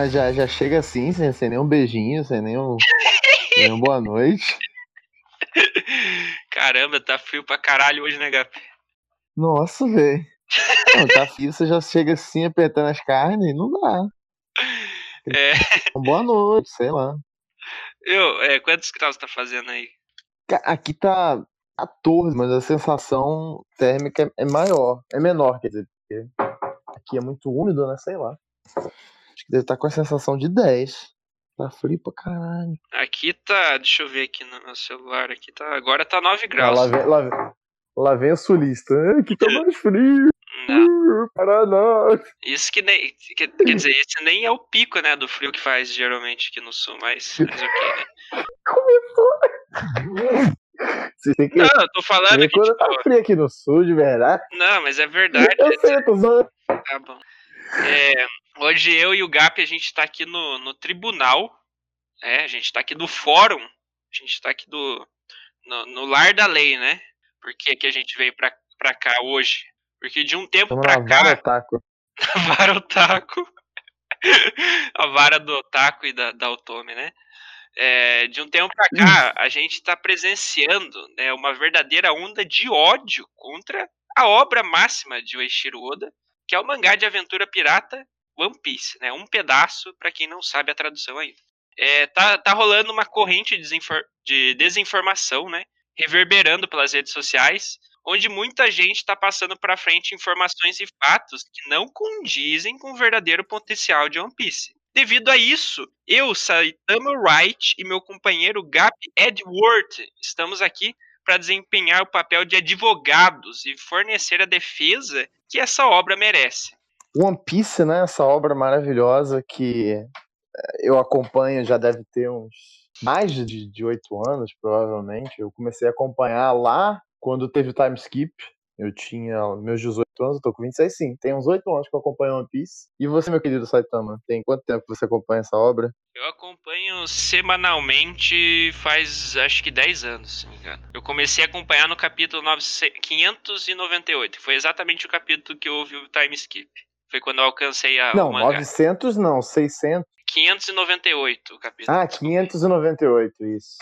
mas já, já chega assim, sem, sem nenhum beijinho, sem nenhum, nenhum boa noite. Caramba, tá frio pra caralho hoje, né, Gap? Nossa, velho. Tá frio, você já chega assim apertando as carnes, não dá. É, Boa noite, sei lá. eu, é, quantos graus tá fazendo aí? Aqui tá 14, mas a sensação térmica é- é maior, é menor, quer dizer, porque aqui é muito úmido, né? Sei lá. Acho que deve estar com a sensação de 10. Tá frio pra caralho. Aqui tá, deixa eu ver aqui no meu celular, aqui tá, agora tá 9 Ah, graus. lá, vem, lá, vem, lá vem o sulista. "Ai, Aqui tá mais frio. Não, Paraná. isso que nem, quer, quer dizer, esse nem é o pico, né, do frio que faz geralmente aqui no sul, mas, mas ok, né? Você tem que Não, eu tô falando que, tipo, tá frio aqui no sul, de verdade. não, mas é verdade, Eu sei, tô zoando. Tá bom. É, hoje eu e o Gap, a gente tá aqui no, no tribunal. É, a gente tá aqui no fórum. A gente tá aqui do, no, no lar da lei, né? Por que, que a gente veio pra, pra cá hoje? Porque de um tempo Tamo pra na cá, vara taco. a vara otaku. a vara do otaku e da, da Otome, né? É, de um tempo pra cá, a gente tá presenciando né, uma verdadeira onda de ódio contra a obra máxima de Eiichiro Oda, que é o mangá de aventura pirata One Piece, né? Um pedaço, pra quem não sabe a tradução ainda. É, tá, tá rolando uma corrente de desinfor- de desinformação, né? Reverberando pelas redes sociais, onde muita gente está passando para frente informações e fatos que não condizem com o verdadeiro potencial de One Piece. Devido a isso, eu, Saitama Wright e meu companheiro Gap Edward estamos aqui para desempenhar o papel de advogados e fornecer a defesa que essa obra merece. One Piece, né? Essa obra maravilhosa que eh, eu acompanho já deve ter uns mais de oito anos, provavelmente. Eu comecei a acompanhar lá quando teve o time skip. Eu tinha meus 18 anos, eu tô com 26, sim. Tem uns 8 anos que eu acompanho One Piece. E você, meu querido Saitama, tem quanto tempo que você acompanha essa obra? Eu acompanho semanalmente faz acho que 10 anos, se não me engano. Eu comecei a acompanhar no capítulo 900 598. que Foi exatamente o capítulo que houve o time skip. Foi quando eu alcancei a, não, o mangá. 900 não, 600. 598 o capítulo. Ah, desculpa. 598, isso.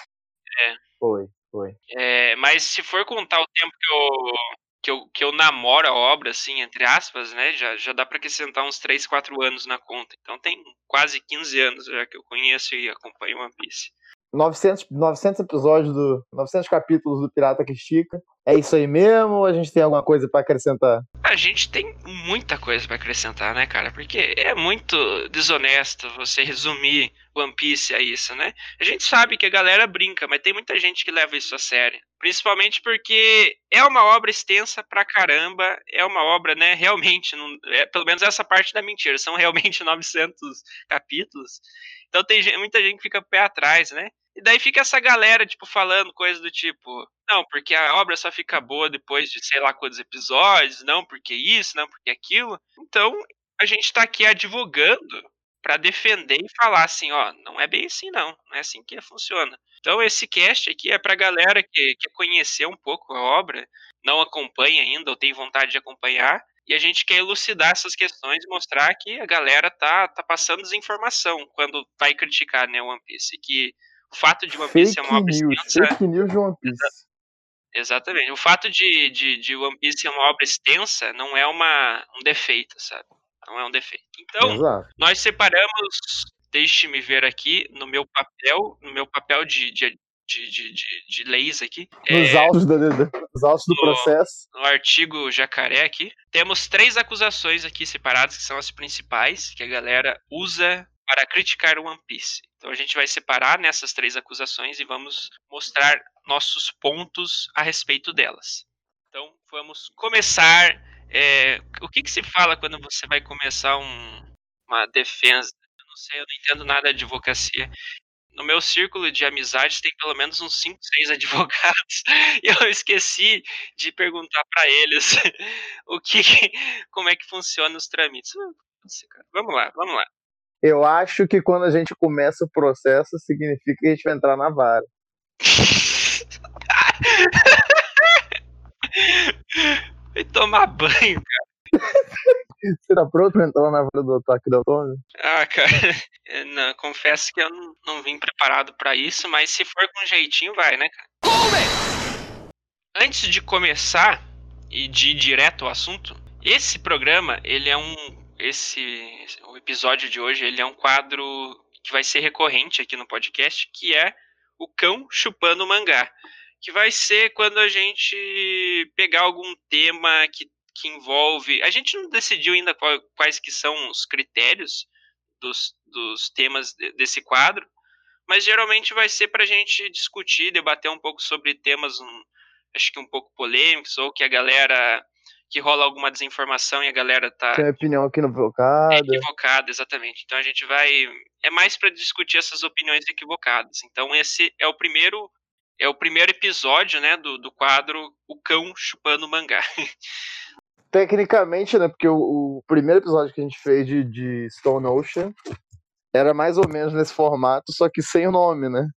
É. Foi, foi. É, mas se for contar o tempo que eu, que eu, que eu namoro a obra, assim, entre aspas, né? Já, já dá pra acrescentar uns 3, 4 anos na conta. Então tem quase 15 anos já que eu conheço e acompanho One Piece. 900, 900 episódios do. 900 capítulos do Pirata que Estica. É isso aí mesmo ou a gente tem alguma coisa pra acrescentar? A gente tem muita coisa pra acrescentar, né, cara? Porque é muito desonesto você resumir One Piece a isso, né? A gente sabe que a galera brinca, mas tem muita gente que leva isso a sério. Principalmente porque é uma obra extensa pra caramba, é uma obra, né, realmente, não, é, pelo menos essa parte da mentira, são realmente 900 capítulos. Então tem gen- muita gente que fica pé atrás, né? E daí fica essa galera, tipo, falando coisas do tipo, não, porque a obra só fica boa depois de sei lá quantos episódios, não porque isso, não porque aquilo. Então, a gente tá aqui advogando pra defender e falar assim, ó, não é bem assim não, não é assim que funciona. Então, esse cast aqui é pra galera que quer conhecer um pouco a obra, não acompanha ainda ou tem vontade de acompanhar, e a gente quer elucidar essas questões e mostrar que a galera tá, tá passando desinformação quando vai criticar, né, One Piece, que o fato de One Piece ser Fake uma obra news, extensa fake news de One Piece. Exatamente. O fato de, de, de One Piece ser uma obra extensa não é uma, um defeito, sabe? Não é um defeito. Então, Exato. nós separamos, deixe-me ver aqui, no meu papel, no meu papel de, de, de, de, de, de leis aqui, Nos é, autos, do, do- nos autos do no- processo. no artigo jacaré aqui, temos três acusações aqui separadas, que são as principais, que a galera usa para criticar o One Piece. Então a gente vai separar nessas três acusações e vamos mostrar nossos pontos a respeito delas. Então vamos começar. É, o que, que se fala quando você vai começar um- uma defesa? Eu não sei, eu não entendo nada de advocacia. No meu círculo de amizades tem pelo menos uns 5, 6 advogados. E eu esqueci de perguntar para eles o que, como é que funciona os trâmites. Ah, Vamos lá, vamos lá. Eu acho que quando a gente começa o processo, significa que a gente vai entrar na vara. Vai tomar banho, cara. Você tá pronto pra entrar na hora do ataque da Otome? Ah, cara, não, confesso que eu não, não vim preparado para isso, mas se for com jeitinho, vai, né, cara? Antes de começar e de ir direto ao assunto, esse programa, ele é um. Esse. O episódio de hoje, ele é um quadro que vai ser recorrente aqui no podcast, que é o cão chupando mangá. Que vai ser quando a gente pegar algum tema que, que envolve. A gente não decidiu ainda qual, quais que são os critérios dos, dos temas desse quadro, mas geralmente vai ser para a gente discutir, debater um pouco sobre temas, um, acho que um pouco polêmicos, ou que a galera que rola alguma desinformação e a galera tá. Tem opinião equivocada. É equivocada, exatamente. Então a gente vai. É mais para discutir essas opiniões equivocadas. Então esse é o primeiro. É o primeiro episódio, né, do, do quadro O Cão Chupando Mangá. Tecnicamente, né, porque o, o, primeiro episódio que a gente fez de, de Stone Ocean era mais ou menos nesse formato, só que sem o nome, né?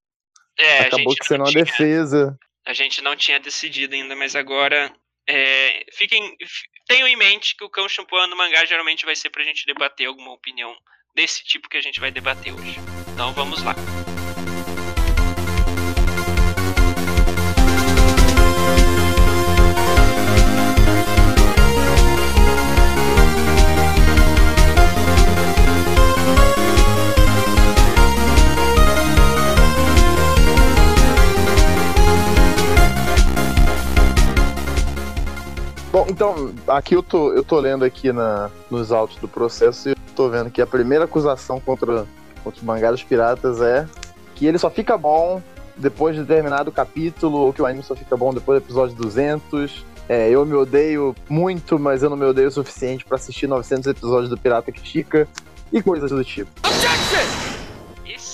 É, Acabou que sendo uma defesa. A gente não tinha decidido ainda, mas agora é, fiquem, tenham em mente que o cão shampooando mangá geralmente vai ser pra gente debater alguma opinião desse tipo que a gente vai debater hoje. Então vamos lá. Bom, então, aqui eu tô, eu tô lendo aqui na, nos autos do processo e tô vendo que a primeira acusação contra, contra os mangás piratas é que ele só fica bom depois de determinado capítulo, ou que o anime só fica bom depois do episódio 200. É, eu me odeio muito, mas eu não me odeio o suficiente para assistir 900 episódios do Pirata que Chica e coisas do tipo. Objection!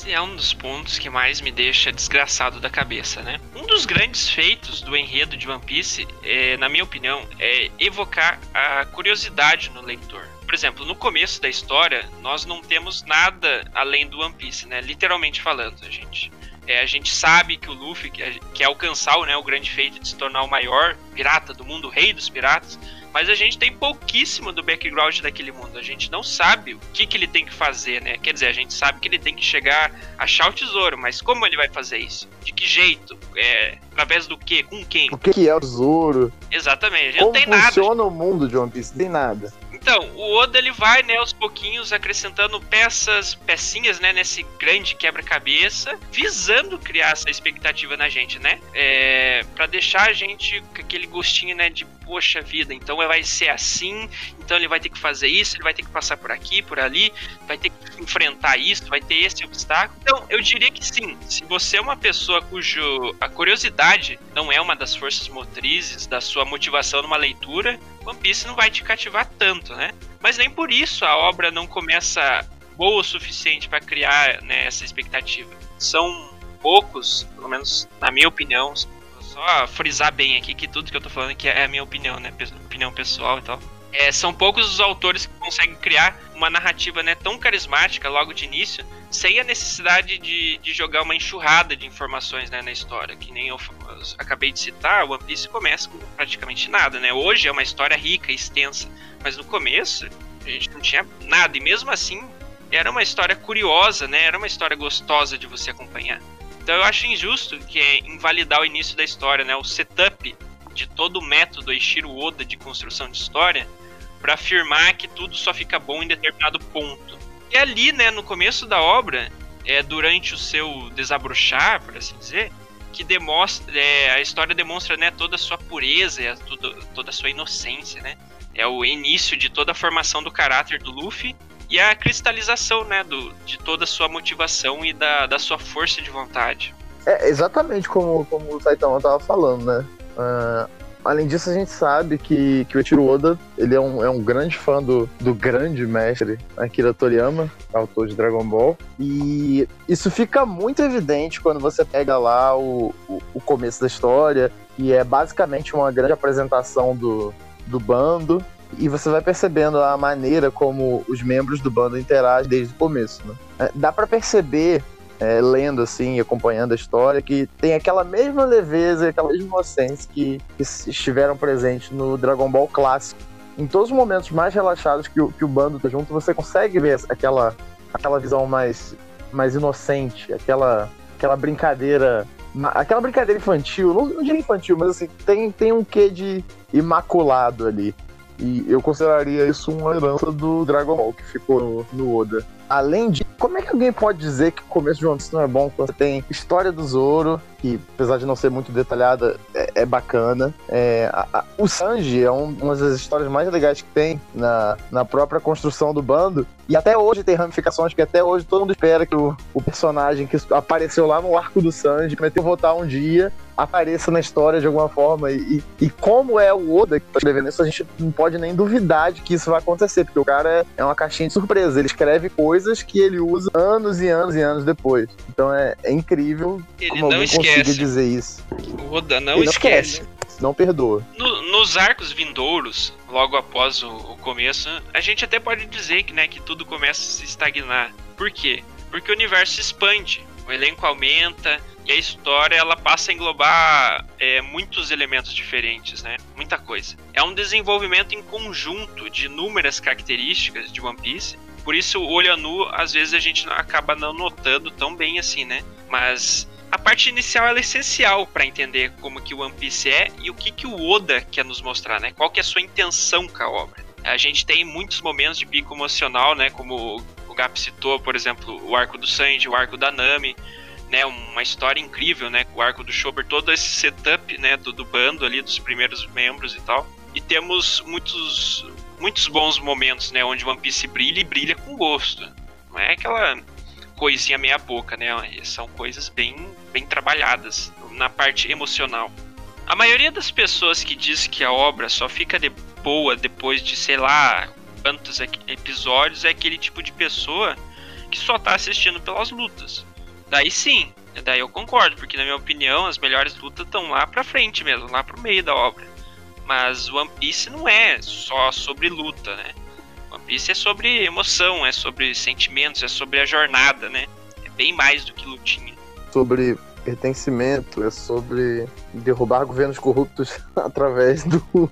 Esse é um dos pontos que mais me deixa desgraçado da cabeça, né? Um dos grandes feitos do enredo de One Piece, é, na minha opinião, é evocar a curiosidade no leitor. Por exemplo, no começo da história, nós não temos nada além do One Piece, né? Literalmente falando, a gente. É, a gente sabe que o Luffy quer, quer alcançar né, o grande feito de se tornar o maior pirata do mundo, o rei dos piratas. Mas a gente tem pouquíssimo do background daquele mundo. A gente não sabe o que, que ele tem que fazer, né? Quer dizer, a gente sabe que ele tem que chegar, achar o tesouro, mas como ele vai fazer isso? De que jeito? É, através do quê? Com quem? O que é o tesouro? Exatamente, a gente como não tem nada. Como funciona o mundo de One Piece? Tem nada. Então, o Oda ele vai, né, aos pouquinhos acrescentando peças, pecinhas, né, nesse grande quebra-cabeça, visando criar essa expectativa na gente, né? É, para deixar a gente com aquele gostinho, né, de poxa vida, então vai ser assim, então ele vai ter que fazer isso, ele vai ter que passar por aqui, por ali, vai ter que enfrentar isso, vai ter esse obstáculo. Então, eu diria que sim, se você é uma pessoa cujo a curiosidade não é uma das forças motrizes da sua motivação numa leitura, One Piece não vai te cativar tanto, né? Mas nem por isso a obra não começa boa o suficiente para criar né, essa expectativa. São poucos, pelo menos na minha opinião, só frisar bem aqui que tudo que eu tô falando aqui é a minha opinião, né? Opinião pessoal e tal. É, são poucos os autores que conseguem criar uma narrativa né, tão carismática logo de início, sem a necessidade de, de jogar uma enxurrada de informações né, na história. Que nem eu, eu acabei de citar, One Piece começa com praticamente nada. Né? Hoje é uma história rica, extensa, mas no começo a gente não tinha nada, e mesmo assim era uma história curiosa, né? era uma história gostosa de você acompanhar. Então eu acho injusto que é invalidar o início da história, né? o setup de todo o método Eiichiro Oda de construção de história para afirmar que tudo só fica bom em determinado ponto. E ali, né, no começo da obra, é durante o seu desabrochar, por assim dizer, que demonstra, é, a história demonstra, né, toda a sua pureza, toda, toda a sua inocência, né? É o início de toda a formação do caráter do Luffy e a cristalização, né, do, de toda a sua motivação e da, da sua força de vontade. É exatamente como, como o Saitama estava falando, né? Uh, além disso, a gente sabe que, que o Eiichiro Oda ele é, um, é um grande fã do, do grande mestre Akira Toriyama, autor de Dragon Ball. E isso fica muito evidente quando você pega lá o, o, o começo da história, e é basicamente uma grande apresentação do, do bando. E você vai percebendo a maneira como os membros do bando interagem desde o começo. Né? É, dá para perceber é, lendo assim, acompanhando a história, que tem aquela mesma leveza, aquela mesma inocência que, que estiveram presentes no Dragon Ball clássico. em todos os momentos mais relaxados que o, que o bando tá junto, você consegue ver aquela, aquela visão mais, mais inocente, aquela, aquela brincadeira. Aquela brincadeira infantil, não, não diria infantil, mas assim, tem, tem um quê de imaculado ali. E eu consideraria isso uma herança do Dragon Ball que ficou no, no Oda. Além de, como é que alguém pode dizer que o começo de One Piece não é bom quando você tem história do Zoro, que apesar de não ser muito detalhada, é, é bacana. É, a, a, o Sanji é um, uma das histórias mais legais que tem na, na própria construção do bando. E até hoje tem ramificações que até hoje todo mundo espera que o, o personagem que apareceu lá no arco do Sanji, prometeu voltar um dia, apareça na história de alguma forma. E, e, como é o Oda que tá escrevendo isso, a gente não pode nem duvidar de que isso vai acontecer, porque o cara é, uma caixinha de surpresa. Ele escreve coisas que ele usa anos e anos e anos depois. Então é, é incrível ele como alguém esquece. consiga dizer isso. O Oda não, ele esquece. esquece. Não perdoa. No, nos arcos vindouros, logo após o, o, começo, a gente até pode dizer que, né, que tudo começa a se estagnar. Por quê? Porque o universo se expande, o elenco aumenta, e a história ela passa a englobar é, muitos elementos diferentes, né? Muita coisa. É um desenvolvimento em conjunto de inúmeras características de One Piece. Por isso, o olho nu, às vezes a gente acaba não notando tão bem assim, né? Mas a parte inicial é essencial para entender como que o One Piece é e o que, que o Oda quer nos mostrar, né? Qual que é a sua intenção com a obra. A gente tem muitos momentos de pico emocional, né? Como Gap citou, por exemplo, o arco do Sanji, o arco da Nami, né, uma história incrível, né, o arco do Chopper, todo esse setup, né, do, do bando ali, dos primeiros membros e tal. E temos muitos, muitos bons momentos, né, onde One Piece brilha e brilha com gosto. Não é aquela coisinha meia boca, né, são coisas bem, bem trabalhadas na parte emocional. A maioria das pessoas que diz que a obra só fica de boa depois de, sei lá, quantos episódios é aquele tipo de pessoa que só tá assistindo pelas lutas. Daí sim, daí eu concordo, porque na minha opinião as melhores lutas estão lá pra frente mesmo, lá pro meio da obra. Mas One Piece não é só sobre luta, né? One Piece é sobre emoção, é sobre sentimentos, é sobre a jornada, né? É bem mais do que lutinha. Sobre pertencimento, é sobre derrubar governos corruptos através do,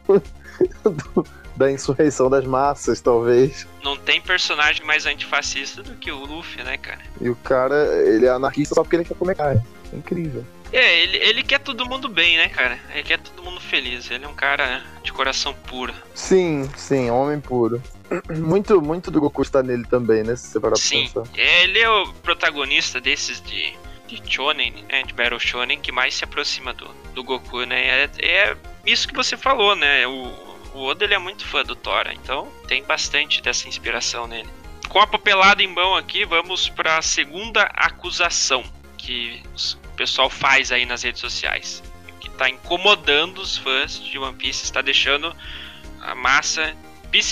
do da insurreição das massas, talvez. Não tem personagem mais antifascista do que o Luffy, né, cara? E o cara, ele é anarquista só porque ele quer comer carne. É incrível. É, ele, ele quer todo mundo bem, né, cara? Ele quer todo mundo feliz. Ele é um cara de coração puro. Sim, sim, homem puro. Muito, muito do Goku está nele também, né? Se você parar sim, pra pensar. É, ele é o protagonista desses de, de Shonen, né? De Battle Shonen, que mais se aproxima do, do Goku, né? É, é isso que você falou, né? O, o Oda ele é muito fã do Thor, então tem bastante dessa inspiração nele. Com a papelada em mão aqui, vamos para a segunda acusação que o pessoal faz aí nas redes sociais. Que está incomodando os fãs de One Piece, está deixando a massa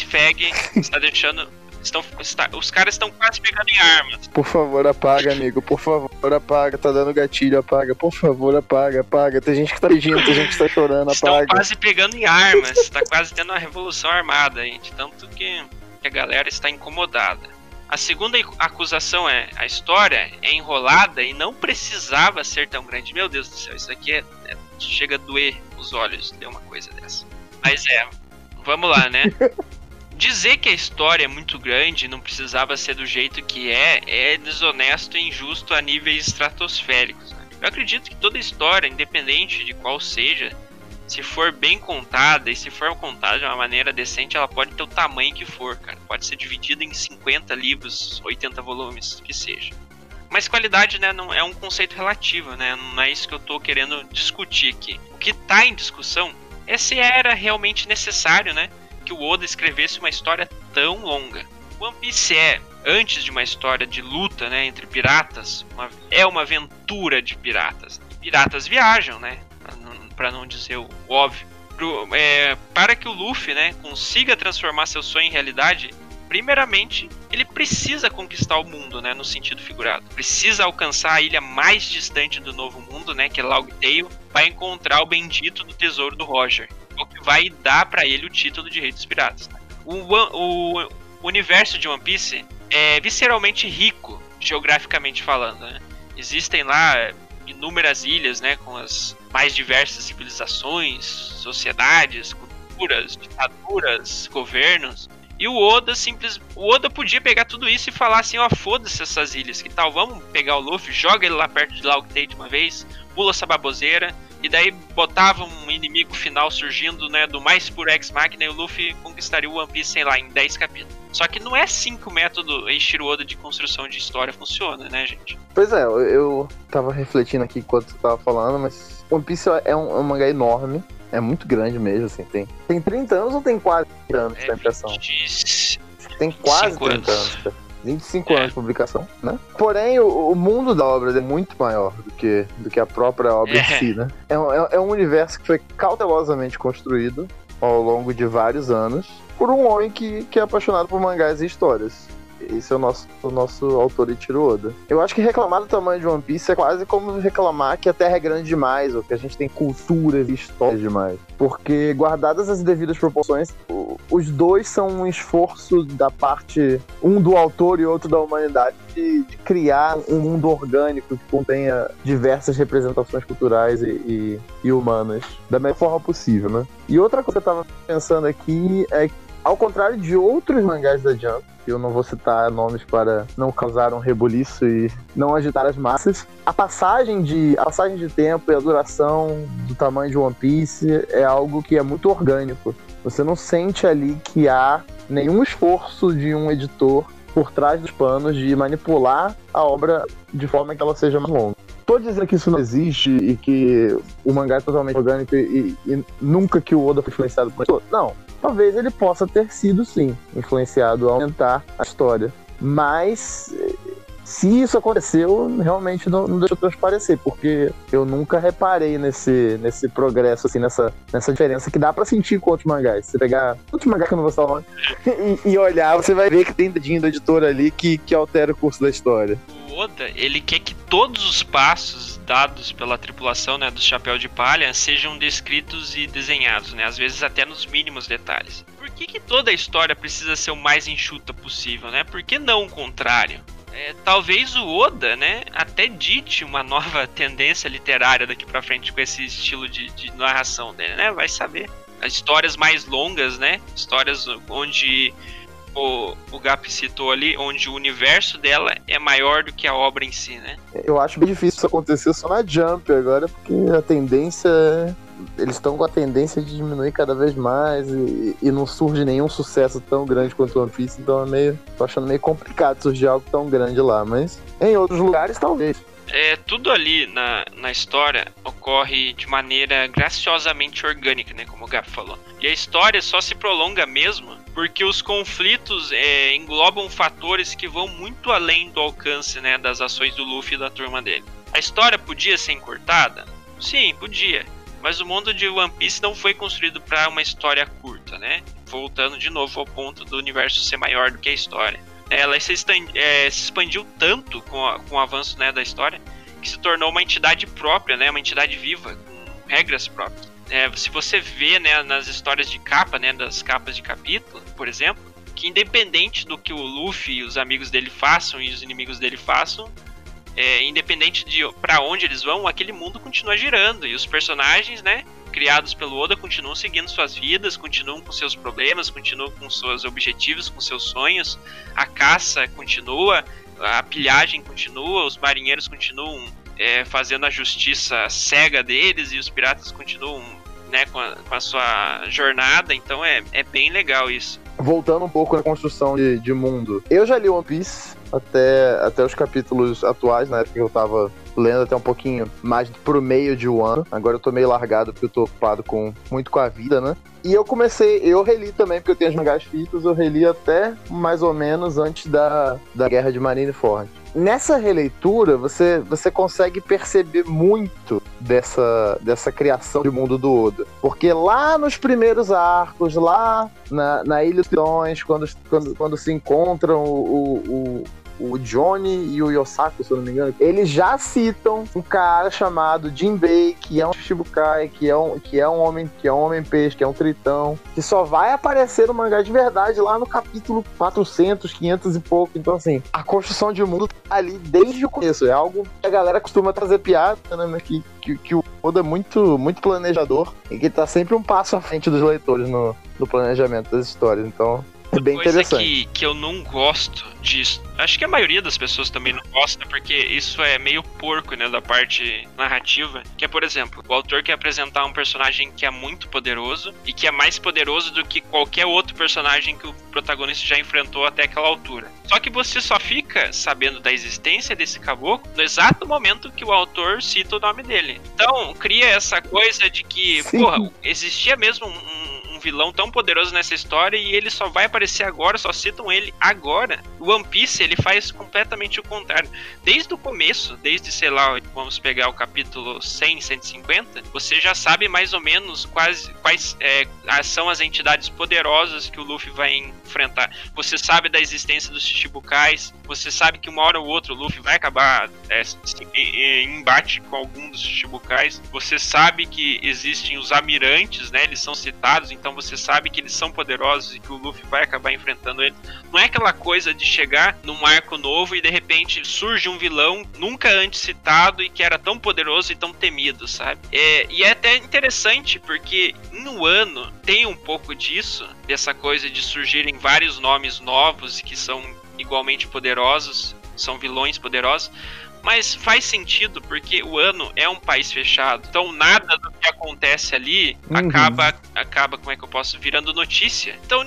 Fag, está deixando Estão, está, os caras estão quase pegando em armas. Por favor, apaga, amigo. Por favor, apaga. Tá dando gatilho, apaga. Por favor, apaga, apaga. Tem gente que tá pedindo, tem gente que tá chorando, apaga. Estão quase pegando em armas. tá quase tendo uma revolução armada, gente. Tanto que, que a galera está incomodada. A segunda acusação é: a história é enrolada e não precisava ser tão grande. Meu Deus do céu, isso aqui é, é chega a doer os olhos ter uma coisa dessa. Mas é, vamos lá, né? dizer que a história é muito grande não precisava ser do jeito que é, é desonesto e injusto a níveis estratosféricos. Né? Eu acredito que toda história, independente de qual seja, se for bem contada e se for contada de uma maneira decente, ela pode ter o tamanho que for, cara. Pode ser dividida em 50 livros, 80 volumes, que seja. Mas qualidade, né, não é um conceito relativo, né? Não é isso que eu tô querendo discutir aqui. O que tá em discussão é se era realmente necessário, né? Que o Oda escrevesse uma história tão longa. One Piece é, antes de uma história de luta né, entre piratas, uma, é uma aventura de piratas. Piratas viajam, né? Para não dizer o óbvio. Pro, é, para que o Luffy né, consiga transformar seu sonho em realidade, primeiramente ele precisa conquistar o mundo, né, no sentido figurado. Precisa alcançar a ilha mais distante do novo mundo, né, que é Logtail, para encontrar o bendito do tesouro do Roger que vai dar para ele o título de Rei dos Piratas. O, o, universo de One Piece é visceralmente rico, geograficamente falando. Né? Existem lá inúmeras ilhas, né, com as mais diversas civilizações, sociedades, culturas, ditaduras, governos. E o Oda simples. O Oda podia pegar tudo isso e falar assim, ó, foda-se essas ilhas, que tal? Vamos pegar o Luffy, joga ele lá perto de Lago Tate uma vez, pula essa baboseira, e daí botava um inimigo final surgindo, né, do mais puro ex-máquina e o Luffy conquistaria o One Piece, sei lá, em 10 capítulos. Só que não é assim que o método Eiichiro Oda de construção de história funciona, né, gente? Pois é, eu tava refletindo aqui enquanto você tava falando, mas One Piece é um, é um mangá enorme, é muito grande mesmo, assim, tem, tem 30 anos ou tem quase 30 anos, é, a impressão? 20... Tem quase 30 anos. anos 25 é. anos de publicação, né? Porém, o, o, mundo da obra é muito maior do que, do que a própria obra é. em si, né? É, é, é um universo que foi cautelosamente construído ao longo de vários anos por um homem que, que é apaixonado por mangás e histórias. Esse é o nosso, o nosso autor Ichiro Oda. Eu acho que reclamar do tamanho de One Piece é quase como reclamar que a Terra é grande demais, ou que a gente tem culturas e histórias demais. Porque, guardadas as devidas proporções, os dois são um esforço da parte, um do autor e outro da humanidade, de, de criar um mundo orgânico que contenha diversas representações culturais e, e, e humanas da melhor forma possível, né? E outra coisa que eu tava pensando aqui é que ao contrário de outros mangás da Jump, eu não vou citar nomes para não causar um rebuliço e não agitar as massas. A passagem de a passagem de tempo e a duração do tamanho de One Piece é algo que é muito orgânico. Você não sente ali que há nenhum esforço de um editor por trás dos panos de manipular a obra de forma que ela seja mais longa. Tô dizendo que isso não existe e que o mangá é totalmente orgânico e, e, nunca que o Oda foi influenciado por isso. Não, talvez ele possa ter sido sim influenciado a aumentar a história. Mas se isso aconteceu, realmente não, não deixa transparecer, porque eu nunca reparei nesse, nesse progresso, assim, nessa, nessa diferença que dá para sentir com outros mangás. Você pegar outros mangás que eu não vou falar e, e olhar, você vai ver que tem dedinho do editor ali que, que altera o curso da história. Oda, ele quer que todos os passos dados pela tripulação né, do Chapéu de Palha sejam descritos e desenhados, né, às vezes até nos mínimos detalhes. Por que, que toda a história precisa ser o mais enxuta possível? Né? Por que não o contrário? É, talvez o Oda, né, até dite uma nova tendência literária daqui para frente com esse estilo de, de narração dele, né? Vai saber. As histórias mais longas, né? Histórias onde o, o Gap citou ali, onde o universo dela é maior do que a obra em si, né? Eu acho bem difícil isso acontecer só na Jump agora, porque a tendência é eles estão com a tendência de diminuir cada vez mais e, e, não surge nenhum sucesso tão grande quanto One Piece, então é meio. tô achando meio complicado surgir algo tão grande lá, mas em outros lugares talvez. É, tudo ali na, na história ocorre de maneira graciosamente orgânica, né? Como o Gap falou. E a história só se prolonga mesmo porque os conflitos é, englobam fatores que vão muito além do alcance né, das ações do Luffy e da turma dele. A história podia ser encurtada? Sim, podia. Mas o mundo de One Piece não foi construído para uma história curta, né? Voltando de novo ao ponto do universo ser maior do que a história. Ela se, é, se expandiu tanto com, a, com o avanço né, da história que se tornou uma entidade própria, né? Uma entidade viva, com regras próprias. É, se você vê né, nas histórias de capa, né, das capas de capítulo, por exemplo, que independente do que o Luffy e os amigos dele façam e os inimigos dele façam, é, independente de para onde eles vão, aquele mundo continua girando e os personagens, né, criados pelo Oda continuam seguindo suas vidas, continuam com seus problemas, continuam com seus objetivos, com seus sonhos. A caça continua, a pilhagem continua, os marinheiros continuam é, fazendo a justiça cega deles e os piratas continuam né, com, a, com a sua jornada. Então é, é bem legal isso. Voltando um pouco na construção de, de mundo, eu já li One Piece até, até os capítulos atuais, na época que eu tava lendo até um pouquinho mais pro meio de um ano. Agora eu tô meio largado porque eu tô ocupado com, muito com a vida, né? E eu comecei, eu reli também, porque eu tenho as mangás fitas, eu reli até mais ou menos antes da, da Guerra de Marineford. Nessa releitura, você, você consegue perceber muito dessa, dessa criação de mundo do Oda. Porque lá nos primeiros arcos, lá na, na Ilha dos Tritões, quando, quando, quando se encontram o, o Johnny e o Yosaku, se eu não me engano, eles já citam um cara chamado Jinbei, que é um Shichibukai, que é um, que é um homem, que é um homem peixe, que é um tritão, que só vai aparecer no mangá de verdade lá no capítulo 400, 500 e pouco. Então, assim, a construção de mundo tá ali desde o começo. É algo que a galera costuma trazer piada, né? Que, que, que o Oda é muito, muito planejador e que tá sempre um passo à frente dos leitores no, no planejamento das histórias. Então, bem coisa interessante. Que, que eu não gosto disso. Acho que a maioria das pessoas também não gosta, porque isso é meio porco, né, da parte narrativa. Que é, por exemplo, o autor quer apresentar um personagem que é muito poderoso e que é mais poderoso do que qualquer outro personagem que o protagonista já enfrentou até aquela altura. Só que você só fica sabendo da existência desse caboclo no exato momento que o autor cita o nome dele. Então, cria essa coisa de que, Sim. porra, existia mesmo um vilão tão poderoso nessa história e ele só vai aparecer agora, só citam ele agora. O One Piece, ele faz completamente o contrário. Desde o começo, desde, sei lá, vamos pegar o capítulo 100, 150, você já sabe mais ou menos quais, quais é, são as entidades poderosas que o Luffy vai enfrentar. Você sabe da existência dos Shichibukais, você sabe que uma hora ou outra o Luffy vai acabar é, em embate com algum dos Shichibukais. Você sabe que existem os amirantes, né? Eles são citados, então você sabe que eles são poderosos e que o Luffy vai acabar enfrentando eles. Não é aquela coisa de chegar num arco novo e de repente surge um vilão nunca antes citado e que era tão poderoso e tão temido, sabe? É, e é até interessante porque no ano tem um pouco disso, dessa coisa de surgirem vários nomes novos que são igualmente poderosos, são vilões poderosos, mas faz sentido porque o ano é um país fechado. Então nada do que acontece ali uhum. acaba, acaba, como é que eu posso, virando notícia. Então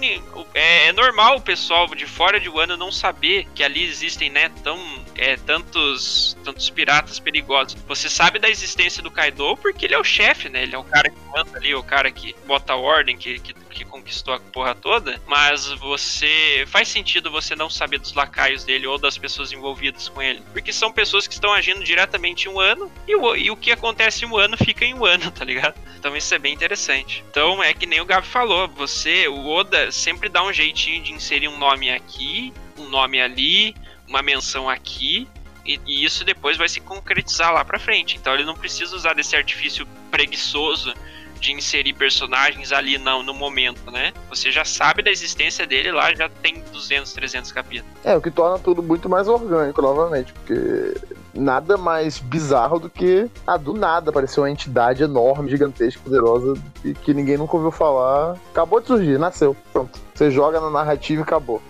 é, é normal o pessoal de fora de Wano não saber que ali existem, né, tão, é, tantos, tantos piratas perigosos. Você sabe da existência do Kaido porque ele é o chefe, né? Ele é o cara que manda ali, o cara que bota a ordem, que, que que conquistou a porra toda, mas você faz sentido você não saber dos lacaios dele ou das pessoas envolvidas com ele, porque são pessoas que estão agindo diretamente um ano e o, e o que acontece em um ano fica em um ano, tá ligado? Então isso é bem interessante. Então é que nem o Gabi falou, você, o Oda sempre dá um jeitinho de inserir um nome aqui, um nome ali, uma menção aqui, e, e, isso depois vai se concretizar lá pra frente. Então ele não precisa usar desse artifício preguiçoso de inserir personagens ali não, no momento, né? Você já sabe da existência dele lá, já tem 200, 300 capítulos. É, o que torna tudo muito mais orgânico, novamente, porque nada mais bizarro do que a ah, do nada apareceu uma entidade enorme, gigantesca, poderosa, que, que ninguém nunca ouviu falar. Acabou de surgir, nasceu. Pronto. Você joga na narrativa e acabou.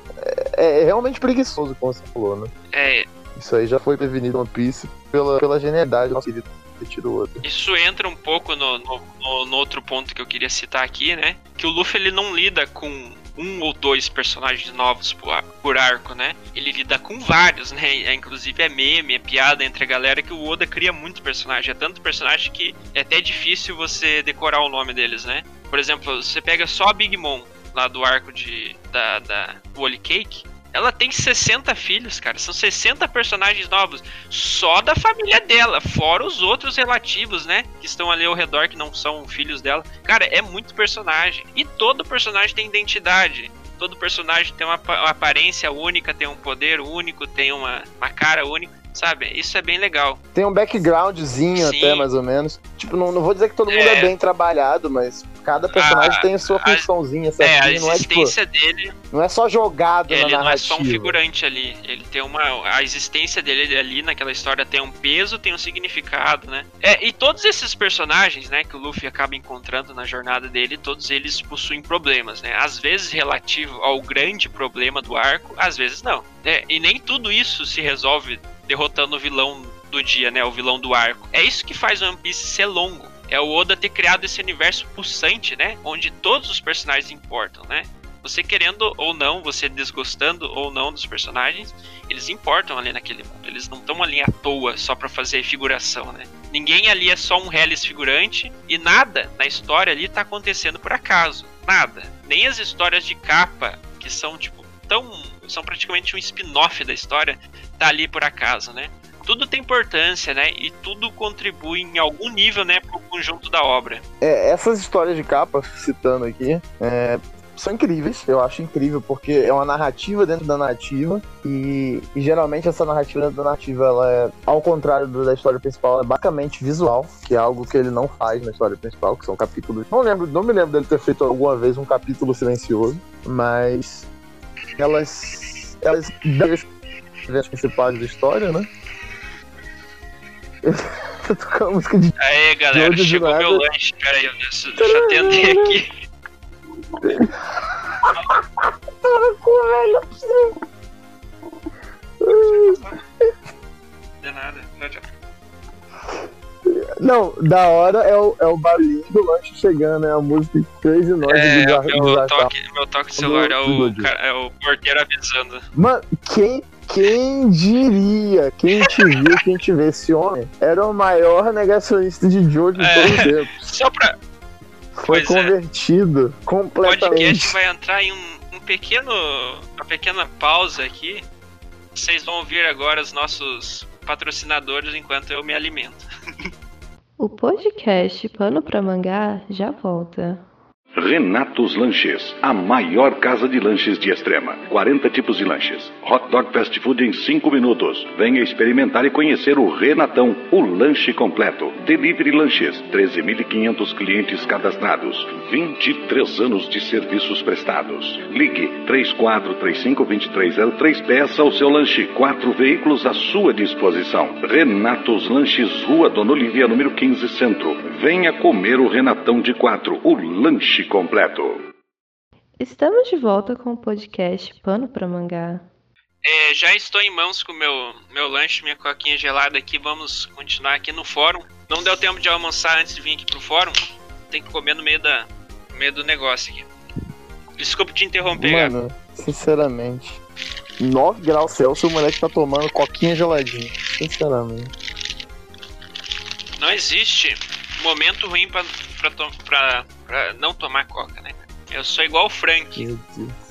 É, é realmente preguiçoso, como você falou, né? É. Isso aí já foi prevenido One Piece pela, pela genialidade do nosso querido tira o outro. Isso entra um pouco no, no, no, no, outro ponto que eu queria citar aqui, né? Que o Luffy ele não lida com um ou dois personagens novos por, arco, né? Ele lida com vários, né? É, inclusive é meme, é piada entre a galera que o Oda cria muito personagem. É tanto personagem que é até difícil você decorar o nome deles, né? Por exemplo, você pega só a Big Mom lá do arco de, da, da Wally Cake ela tem 60 filhos, cara. São 60 personagens novos. Só da família dela. Fora os outros relativos, né? Que estão ali ao redor, que não são filhos dela. Cara, é muito personagem. E todo personagem tem identidade. Todo personagem tem uma, uma aparência única, tem um poder único, tem uma, uma cara única sabe? Isso é bem legal. Tem um backgroundzinho Sim. até, mais ou menos. Tipo, não, não vou dizer que todo mundo é, é bem trabalhado, mas cada personagem a, tem a sua funçãozinha? É, a existência não é, tipo, dele... Não é só jogado ele na narrativa. não é só um figurante ali. Ele tem uma... A existência dele ali naquela história tem um peso, tem um significado, né? É, e todos esses personagens, né, que o Luffy acaba encontrando na jornada dele, todos eles possuem problemas, né? Às vezes relativo ao grande problema do arco, às vezes não. É, e nem tudo isso se resolve derrotando o vilão do dia, né? O vilão do arco. É isso que faz One Piece ser longo. É o Oda ter criado esse universo pulsante, né? Onde todos os personagens importam, né? Você querendo ou não, você desgostando ou não dos personagens, eles importam ali naquele mundo. Eles não estão ali à toa só para fazer figuração, né? Ninguém ali é só um Hellis figurante e nada na história ali tá acontecendo por acaso. Nada. Nem as histórias de capa, que são tipo tão são praticamente um spin-off da história, tá ali por acaso, né? Tudo tem importância, né? E tudo contribui em algum nível, né, conjunto da obra. É, essas histórias de capa, citando aqui, é, são incríveis, eu acho incrível, porque é uma narrativa dentro da narrativa, e, e geralmente essa narrativa dentro da narrativa, ela é, ao contrário da história principal, é basicamente visual, que é algo que ele não faz na história principal, que são capítulos. Não lembro, não me lembro dele ter feito alguma vez um capítulo silencioso, mas elas. elas as principais da história, né? tocar a música de. Aê, galera, de chegou meu lanche. Pera aí, deixa, deixa eu atender aqui. velho. De nada, tchau, tchau. Não, da hora é o, é o barulhinho do lanche chegando, é a música Crazy Noise é, do, meu, toque, meu toque celular é o, é o porteiro avisando. Mano, quem quem diria, quem te viu, quem te vê, esse homem era o maior negacionista de Joe de é, todos os tempos. Só pra. Foi pois é. convertido é. completamente. O podcast vai entrar em um, um pequeno. uma pequena pausa aqui. Vocês vão ouvir agora os nossos patrocinadores enquanto eu me alimento. o podcast Pano para Mangá já volta. Renatos Lanches, a maior casa de lanches de extrema. 40 tipos de lanches. Hot dog fast food em 5 minutos. Venha experimentar e conhecer o Renatão, o lanche completo. Delivery Lanches, 13.500 clientes cadastrados. 23 anos de serviços prestados. Ligue 3435-2303, peça o seu lanche. Quatro veículos à sua disposição. Renatos Lanches, Rua Dona Olivia, número 15, Centro. Venha comer o Renatão de 4, o lanche completo. Estamos de volta com o podcast Pano para Mangá. É, já estou em mãos com o meu, meu lanche, minha coquinha gelada aqui. Vamos continuar aqui no fórum. Não deu tempo de almoçar antes de vir aqui pro fórum. Tem que comer no meio, da, no meio do negócio aqui. Desculpa te interromper, Mano, sinceramente. 9 graus Celsius, o moleque tá tomando coquinha geladinha. Sinceramente. Não existe momento ruim pra, pra, pra, pra não tomar coca, né? Eu sou igual o Frank. Meu Deus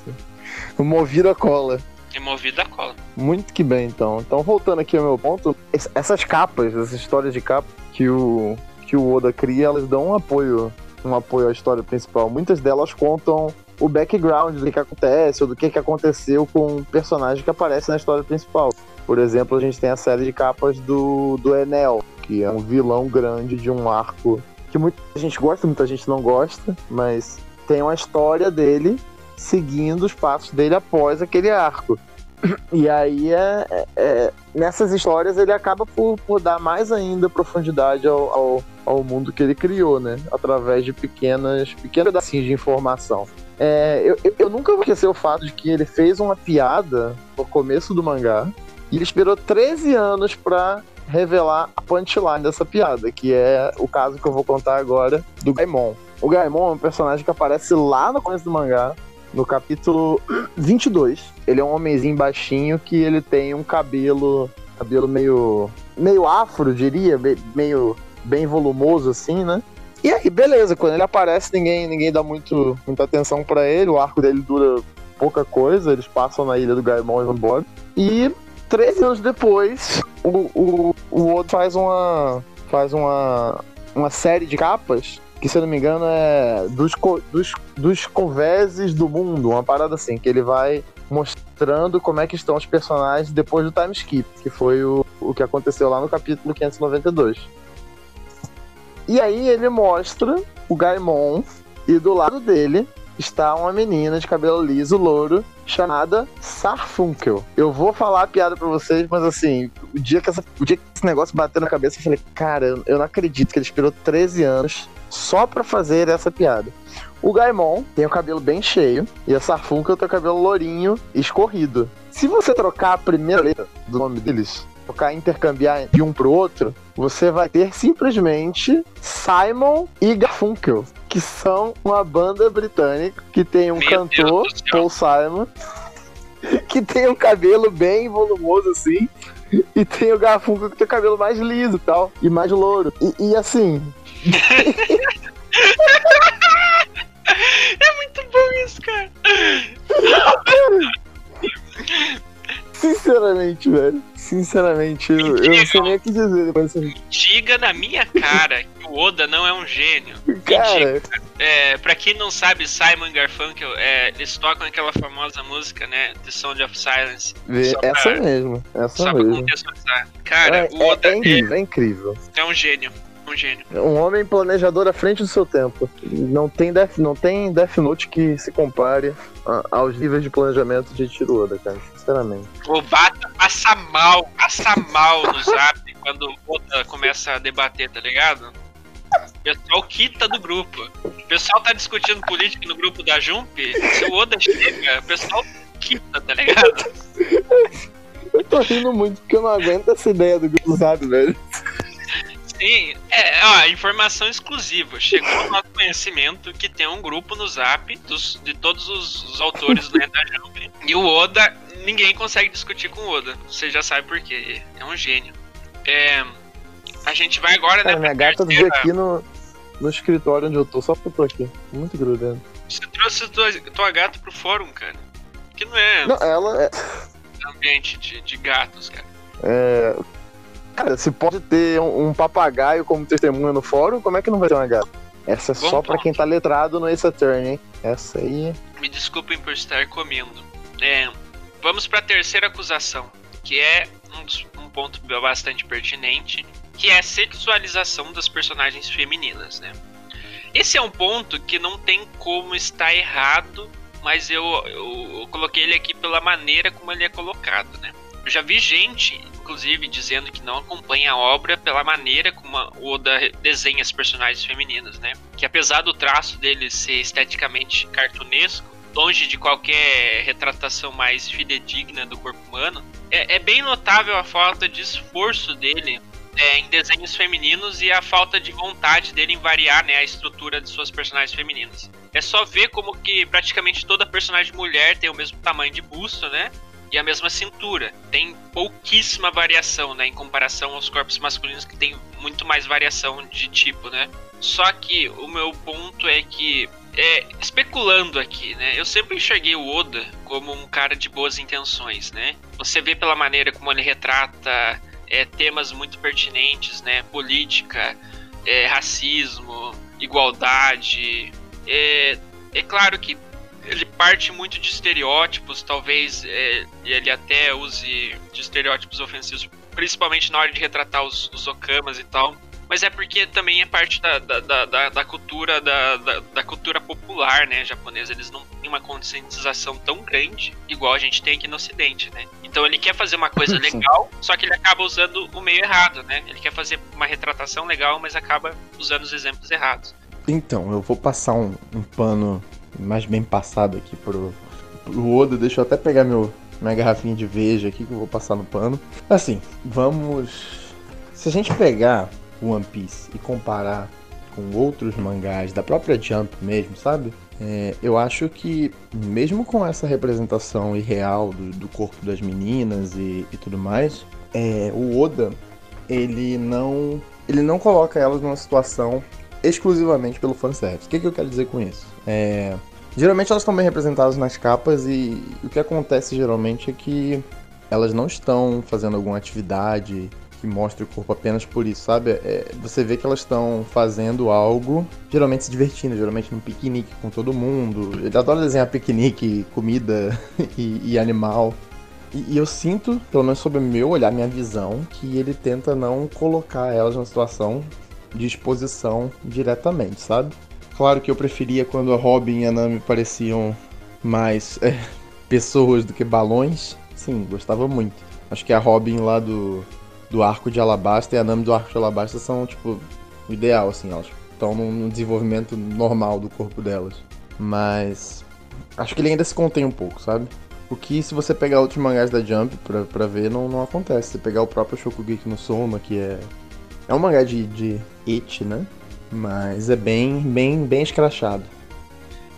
do Movido a cola. É movido a cola. Muito que bem, então. Então, voltando aqui ao meu ponto, essas capas, essas histórias de capa que o, que o Oda cria, elas dão um apoio, um apoio à história principal. Muitas delas contam o background do que, acontece, ou do que, que aconteceu com o personagem que aparece na história principal. Por exemplo, a gente tem a série de capas do, do Enel, que é um vilão grande de um arco que muita gente gosta, muita gente não gosta, mas tem uma história dele seguindo os passos dele após aquele arco. E aí, é, é, é, nessas histórias, ele acaba por, por dar mais ainda profundidade ao, ao, ao, mundo que ele criou, né? Através de pequenas, pequenos pedacinhos de informação. É, eu, eu nunca vou esquecer o fato de que ele fez uma piada no começo do mangá e ele esperou 13 anos para revelar a punchline dessa piada, que é o caso que eu vou contar agora do Gaimon. O Gaimon é um personagem que aparece lá no começo do mangá, no capítulo 22. Ele é um homenzinho baixinho que ele tem um cabelo, cabelo meio meio afro, diria, meio bem volumoso assim, né? E aí, beleza, quando ele aparece, ninguém, ninguém dá muito, muita atenção para ele, o arco dele dura pouca coisa, eles passam na ilha do Gaimon e vão embora. E 13 anos depois, o, o, o Odo faz uma. faz uma. uma série de capas. Que se eu não me engano é dos, dos, dos conveses do mundo, uma parada assim, que ele vai mostrando como é que estão os personagens depois do time skip, que foi o, o que aconteceu lá no capítulo 592. E aí ele mostra o Gaimon e do lado dele está uma menina de cabelo liso, louro, chamada Sarfunkel. Eu vou falar a piada pra vocês, mas assim, o dia que, essa, o dia que esse negócio bateu na cabeça, eu falei, cara, eu não acredito que ele esperou 13 anos só pra fazer essa piada. O Gaimon tem o cabelo bem cheio e a Sarfunkel tem o cabelo lourinho escorrido. Se você trocar a primeira letra do nome deles, trocar, intercambiar de um pro outro, você vai ter simplesmente Simon e Garfunkel, que são uma banda britânica que tem um Meu cantor, Paul Simon, que tem um cabelo bem volumoso assim, e tem o Garfunkel que tem o cabelo mais liso e tal, e mais louro. E, e assim. é muito bom isso, cara. Sinceramente, velho. Sinceramente, eu, eu não sei nem o que dizer depois dessa Diga na minha cara que o Oda não é um gênio. Cara, É, pra quem não sabe, Simon Garfunkel, é, eles tocam aquela famosa música, né? The Sound of Silence. Pra- Essa mesmo, essa Só mesmo. Cara, É, o Oda é, é incrível, é incrível. é um gênio. Um gênio. Um homem planejador à frente do seu tempo. Não tem Death, não tem Death Note que se compare a- aos níveis de planejamento de Tiro Oda, cara. Sinceramente. O Bata passa mal, passa mal no zap quando o Oda começa a debater, tá ligado? O pessoal quita do grupo. O pessoal tá discutindo política no grupo da Jump. Se o Oda chega, o pessoal quita, tá ligado? Eu tô rindo muito porque eu não aguento essa ideia do grupo Zap, velho. Sim, é, ó, informação exclusiva. Chegou ao nosso conhecimento que tem um grupo no Zap dos- de todos os, os autores né, da Jump. E o Oda, ninguém consegue discutir com o Oda. Você já sabe por quê. É um gênio. É, a gente vai agora, Cara, né? minha gata terceira- aqui no, no escritório onde eu tô, só porque eu tô aqui. Muito grudento. Você trouxe tua, tua gata pro fórum, cara. Que não é Não, ela é. ambiente de, de gatos, cara. é- Cara, se pode ter um, um papagaio como testemunha no fórum, como é que não vai ter uma gata? Essa é Bom só pra ponto. quem tá letrado no Ace Attorney, hein? Essa aí. Me desculpem por estar comendo. É, vamos para a terceira acusação, que é um, um ponto bastante pertinente, que é a sexualização das personagens femininas, né? Esse é um ponto que não tem como estar errado, mas eu, eu- eu coloquei ele aqui pela maneira como ele é colocado, né? Eu já vi gente, inclusive, dizendo que não acompanha a obra pela maneira como a- Oda desenha as personagens femininas, né? Que apesar do traço dele ser esteticamente cartunesco, longe de qualquer retratação mais fidedigna do corpo humano, é, é bem notável a falta de esforço dele é, em desenhos femininos e a falta de vontade dele em variar né, a estrutura de suas personagens femininas. É só ver como que praticamente toda personagem mulher tem o mesmo tamanho de busto, né? E a mesma cintura. Tem pouquíssima variação, né? Em comparação aos corpos masculinos que tem muito mais variação de tipo, né? Só que o meu ponto é que é, especulando aqui, né? Eu sempre enxerguei o Oda como um cara de boas intenções, né? Você vê pela maneira como ele retrata é, temas muito pertinentes, né? Política, é, racismo, igualdade. É, é claro que ele parte muito de estereótipos, talvez é, ele até use de estereótipos ofensivos, principalmente na hora de retratar os, os okamas e tal. Mas é porque também é parte da, da, da, da- cultura da, da, cultura popular, né, japonesa. Eles não têm uma conscientização tão grande igual a gente tem aqui no Ocidente, né? Então ele quer fazer uma coisa legal, só que ele acaba usando o meio errado, né? Ele quer fazer uma retratação legal, mas acaba usando os exemplos errados. Então, eu vou passar um, um pano mais bem passado aqui pro, pro Oda. Deixa eu até pegar meu, minha garrafinha de veja aqui que eu vou passar no pano. Assim, vamos. Se a gente pegar o One Piece e comparar com outros mangás da própria Jump mesmo, sabe? É, eu acho que, mesmo com essa representação irreal do, do corpo das meninas e, e tudo mais, é, o Oda ele não ele não coloca elas numa situação exclusivamente pelo fanservice. O que, que eu quero dizer com isso? É, geralmente elas estão bem representadas nas capas e o que acontece geralmente é que elas não estão fazendo alguma atividade que mostre o corpo apenas por isso, sabe? É, você vê que elas estão fazendo algo, geralmente se divertindo, geralmente num piquenique com todo mundo. Ele adora desenhar piquenique, comida e, e animal. E, e eu sinto, pelo menos sob o meu olhar, minha visão, que ele tenta não colocar elas numa situação de exposição diretamente, sabe? Claro que eu preferia quando a Robin e a Nami pareciam mais é, pessoas do que balões. Sim, gostava muito. Acho que a Robin lá do, do arco de Alabasta e a Nami do arco de Alabasta são, tipo, o ideal, assim. Elas estão num, num desenvolvimento normal do corpo delas. Mas acho que ele ainda se contém um pouco, sabe? O que, se você pegar outros mangás da Jump pra, pra ver, não, não acontece. Se pegar o próprio Shokugeki no Soma, que é. É um mangá de, de it, né? Mas é bem, bem, bem escrachado.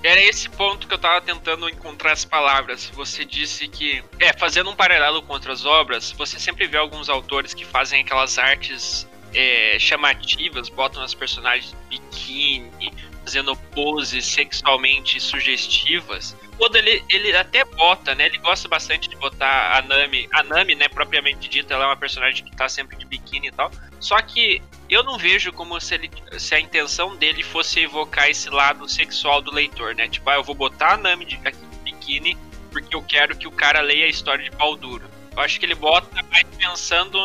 Era esse ponto que eu tava tentando encontrar as palavras. Você disse que, é, fazendo um paralelo com outras obras, você sempre vê alguns autores que fazem aquelas artes é, chamativas, botam as personagens biquíni, fazendo poses sexualmente sugestivas. Oda, ele, ele até bota, né? Ele gosta bastante de botar a Nami. A Nami, né, propriamente dita, ela é uma personagem que tá sempre de biquíni e tal. Só que eu não vejo como se, ele, se a intenção dele fosse evocar esse lado sexual do leitor, né? Tipo, ah, eu vou botar a Nami de, aqui de biquíni porque eu quero que o cara leia a história de pau duro. Eu acho que ele bota mais pensando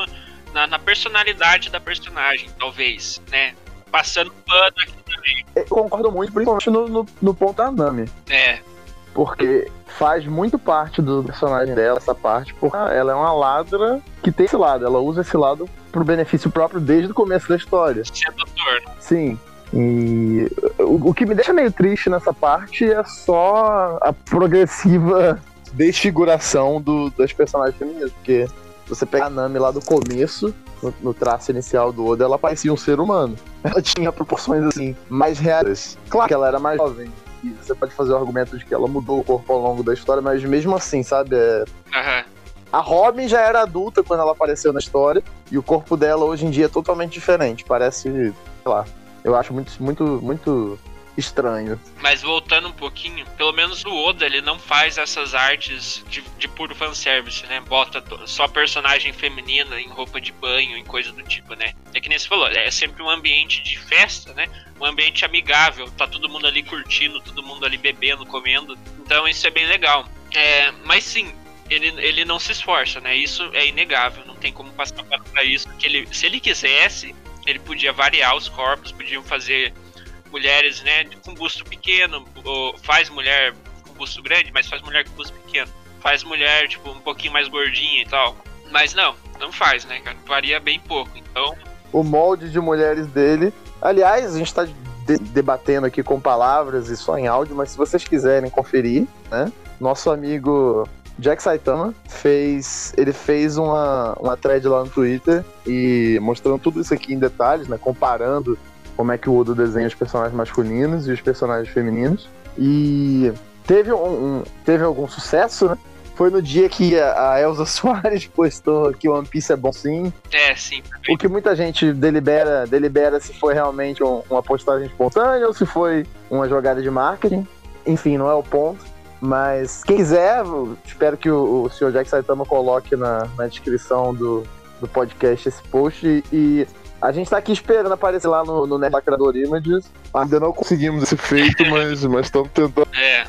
na, na personalidade da personagem, talvez, né? Passando pano aqui também. Eu concordo muito, principalmente no, no, no ponto da Nami. É, Porque faz muito parte do personagem dela, essa parte, porque ela é uma ladra que tem esse lado, ela usa esse lado pro benefício próprio desde o começo da história. sedutor. né? Sim. E o, o que me deixa meio triste nessa parte é só a progressiva desfiguração do, das personagens femininas, porque você pega a Nami lá do começo, no, no traço inicial do Oda, ela parecia um ser humano. Ela tinha proporções assim, mais reais. Claro que ela era mais jovem. E você pode fazer o argumento de que ela mudou o corpo ao longo da história, mas mesmo assim, sabe? é- Aham. a Robin já era adulta quando ela apareceu na história, e o corpo dela hoje em dia é totalmente diferente. Parece, sei lá, eu acho muito, muito, muito estranho. Mas voltando um pouquinho, pelo menos o Oda, ele não faz essas artes de, de puro fanservice, né? Bota só personagem feminina em roupa de banho, em coisa do tipo, né? É que nem você falou, é sempre um ambiente de festa, né? Um ambiente amigável, tá todo mundo ali curtindo, todo mundo ali bebendo, comendo. Então isso é bem legal. É, mas sim, ele, ele não se esforça, né? Isso é inegável, não tem como passar pano pra isso. Que ele, se ele quisesse, ele podia variar os corpos, podiam fazer mulheres, né, com busto pequeno, faz mulher com busto grande, mas faz mulher com busto pequeno. Faz mulher, tipo, um pouquinho mais gordinha e tal. Mas não, não faz, né, cara? Varia bem pouco. Então, o molde de mulheres dele. Aliás, a gente está debatendo aqui com palavras e só em áudio, mas se vocês quiserem conferir, né? Nosso amigo Jack Saitama fez. Ele fez uma, uma thread lá no Twitter e mostrando tudo isso aqui em detalhes, né? Comparando como é que o Odo desenha os personagens masculinos e os personagens femininos. E teve, um, um- teve algum sucesso, né? Foi no dia que a, a Elza Soares postou que o One Piece é bom sim. é, sim, O que muita gente delibera, delibera se foi realmente um- uma postagem espontânea ou se foi uma jogada de marketing. Enfim, não é o ponto. Mas quem quiser, espero que o, o Sr. Jack Saitama coloque na, na descrição do, do podcast esse post. E, e a gente tá aqui esperando aparecer lá no, no Nerd Lacrador Images. Ainda não conseguimos esse feito, mas mas estamos tentando é.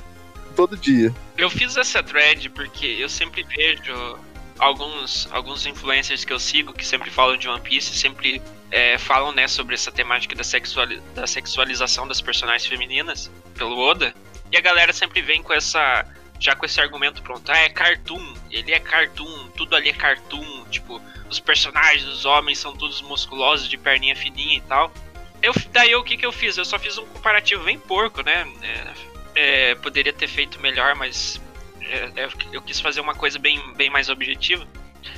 todo dia. Eu fiz essa thread porque eu sempre vejo alguns, alguns influencers que eu sigo que sempre falam de One Piece, sempre é, falam né, sobre essa temática da, sexuali da sexualização das personagens femininas pelo Oda. E a galera sempre vem com essa. Já com esse argumento pronto, ah, é cartoon, ele é cartoon, tudo ali é cartoon, tipo, os personagens, os homens são todos musculosos, de perninha fininha e tal. Eu, daí o que, que eu fiz? Eu só fiz um comparativo bem porco, né? É, é, poderia ter feito melhor, mas é, é, eu quis fazer uma coisa bem, bem mais objetiva.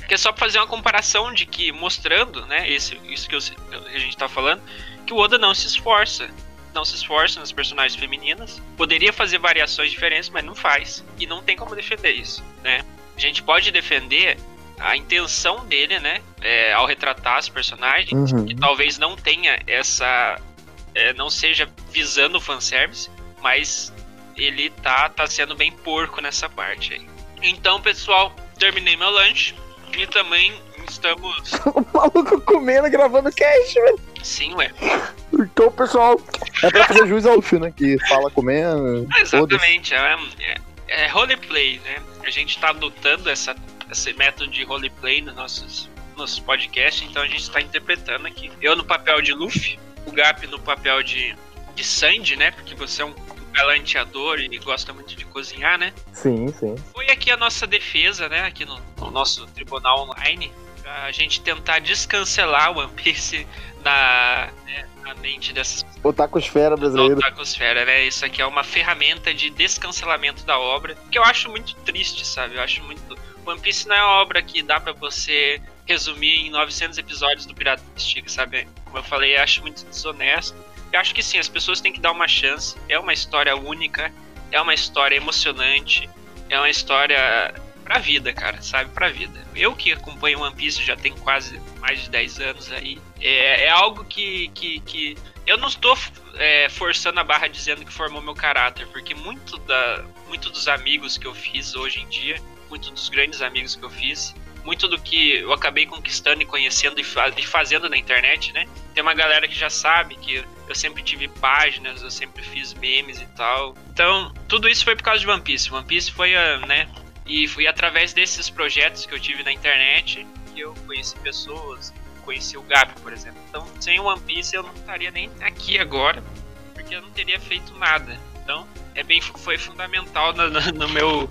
Que é só pra fazer uma comparação de que, mostrando, né, esse, isso que, eu, que a gente tá falando, que o Oda não se esforça. Não se esforça nas personagens femininas. Poderia fazer variações diferentes, mas não faz. E não tem como defender isso, né? A gente pode defender a intenção dele, né, é, ao retratar as personagens, Uhum. que talvez não tenha essa. é, não seja visando o fanservice, mas ele tá, tá sendo bem porco nessa parte aí. Então, pessoal, terminei meu lanche e também estamos. O maluco comendo, gravando cast, velho. Sim, ué. Então, pessoal, é pra fazer juiz ao Luffy, né? Que fala comendo. Exatamente, é, é, é roleplay, né? A gente tá adotando essa, esse método de roleplay nos nossos, nossos podcasts, então a gente tá interpretando aqui. Eu no papel de Luffy, o Gap no papel de, de Sandy, né? Porque você é um galanteador e gosta muito de cozinhar, né? Sim, sim. Foi aqui a nossa defesa, né? Aqui no, no nosso tribunal online. Pra gente tentar descancelar o One Piece na, né, na mente dessas Otacosfera da brasileira. Otakosfera, né? Isso aqui é uma ferramenta de descancelamento da obra, que eu acho muito triste, sabe? Eu acho muito. One Piece não é uma obra que dá pra você resumir em 900 episódios do Pirata do Stick, sabe? Como eu falei, eu acho muito desonesto. Eu acho que sim, as pessoas têm que dar uma chance. É uma história única, é uma história emocionante, é uma história pra vida, cara, sabe? Pra vida. Eu que acompanho One Piece já tem quase mais de 10 anos aí. É, é algo que, que, que eu não estou é, forçando a barra dizendo que formou meu caráter, porque muito da, muito dos amigos que eu fiz hoje em dia, muito dos grandes amigos que eu fiz, muito do que eu acabei conquistando e conhecendo e, fa fazendo na internet, né? Tem uma galera que já sabe que eu sempre tive páginas, eu sempre fiz memes e tal. Então, tudo isso foi por causa de One Piece. One Piece foi, né? E foi através desses projetos que eu tive na internet que eu conheci pessoas, conheci o Gap, por exemplo. Então, sem One Piece eu não estaria nem aqui agora, porque eu não teria feito nada. Então, é bem, foi fundamental no, no, no meu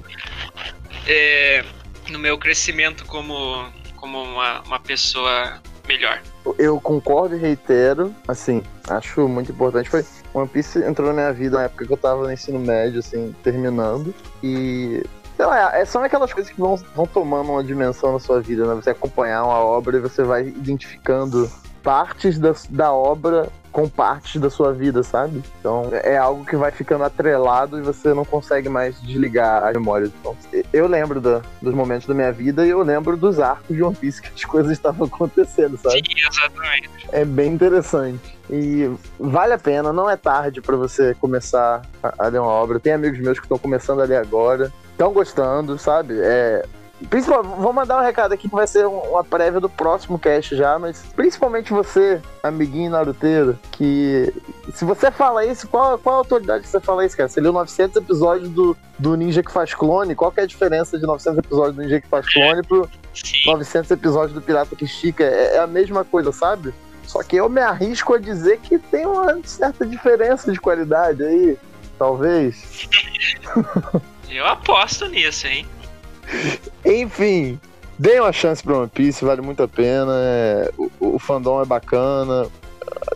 é, no meu crescimento como, como uma, uma pessoa melhor. Eu concordo e reitero, assim, acho muito importante. Foi One Piece entrou na minha vida na época que eu tava no ensino médio, assim, terminando. E Sei lá, é, são aquelas coisas que vão, vão tomando uma dimensão na sua vida, né? Você acompanhar uma obra e você vai identificando partes da, da obra com partes da sua vida, sabe? Então é algo que vai ficando atrelado e você não consegue mais desligar as memórias. Então, eu lembro da, dos momentos da minha vida e eu lembro dos arcos de One Piece que as coisas estavam acontecendo, sabe? Sim, exatamente. É bem interessante. E vale a pena, não é tarde para você começar a, a ler uma obra. Tem amigos meus que estão começando a ler agora, estão gostando, sabe? É, Principalmente, vou mandar um recado aqui que vai ser uma prévia do próximo cast já, mas principalmente você, amiguinho naruteiro, que se você fala isso, qual, qual a autoridade que você fala isso, cara? Você leu 900 episódios do, do Ninja que faz clone, qual que é a diferença de 900 episódios do Ninja que faz clone pro 900 episódios do Pirata que estica? É, é a mesma coisa, sabe? Só que eu me arrisco a dizer que tem uma certa diferença de qualidade aí, talvez. eu aposto nisso, hein? Enfim, dê uma chance pra One Piece, vale muito a pena. É, o, o, fandom é bacana.